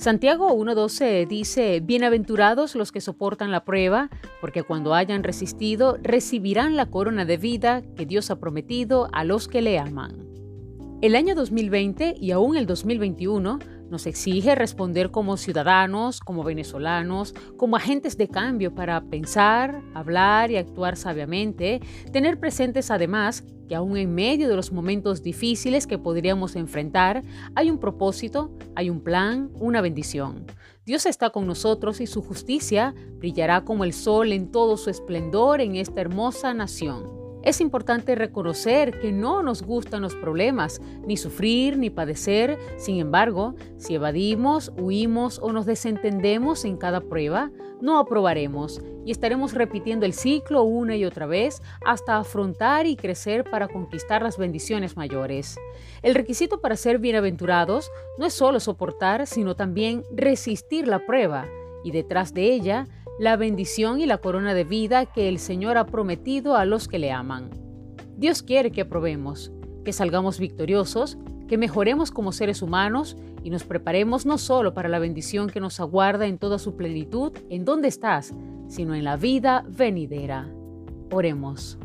Santiago 1.12 dice, Bienaventurados los que soportan la prueba, porque cuando hayan resistido recibirán la corona de vida que Dios ha prometido a los que le aman. El año 2020 y aún el 2021 nos exige responder como ciudadanos, como venezolanos, como agentes de cambio para pensar, hablar y actuar sabiamente, tener presentes además que aún en medio de los momentos difíciles que podríamos enfrentar, hay un propósito, hay un plan, una bendición. Dios está con nosotros y su justicia brillará como el sol en todo su esplendor en esta hermosa nación. Es importante reconocer que no nos gustan los problemas, ni sufrir, ni padecer. Sin embargo, si evadimos, huimos o nos desentendemos en cada prueba, no aprobaremos y estaremos repitiendo el ciclo una y otra vez hasta afrontar y crecer para conquistar las bendiciones mayores. El requisito para ser bienaventurados no es solo soportar, sino también resistir la prueba y detrás de ella la bendición y la corona de vida que el Señor ha prometido a los que le aman. Dios quiere que aprobemos, que salgamos victoriosos, que mejoremos como seres humanos y nos preparemos no solo para la bendición que nos aguarda en toda su plenitud, en donde estás, sino en la vida venidera. Oremos.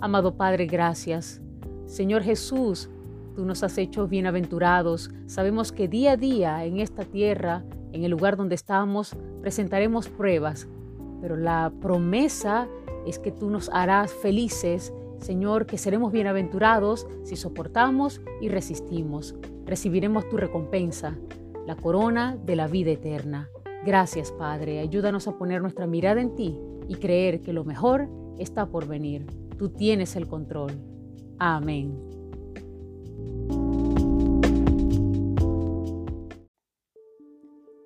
Amado Padre, gracias. Señor Jesús, tú nos has hecho bienaventurados. Sabemos que día a día en esta tierra, en el lugar donde estamos, presentaremos pruebas, pero la promesa es que tú nos harás felices, Señor, que seremos bienaventurados si soportamos y resistimos. Recibiremos tu recompensa, la corona de la vida eterna. Gracias, Padre. Ayúdanos a poner nuestra mirada en ti y creer que lo mejor está por venir. Tú tienes el control. Amén.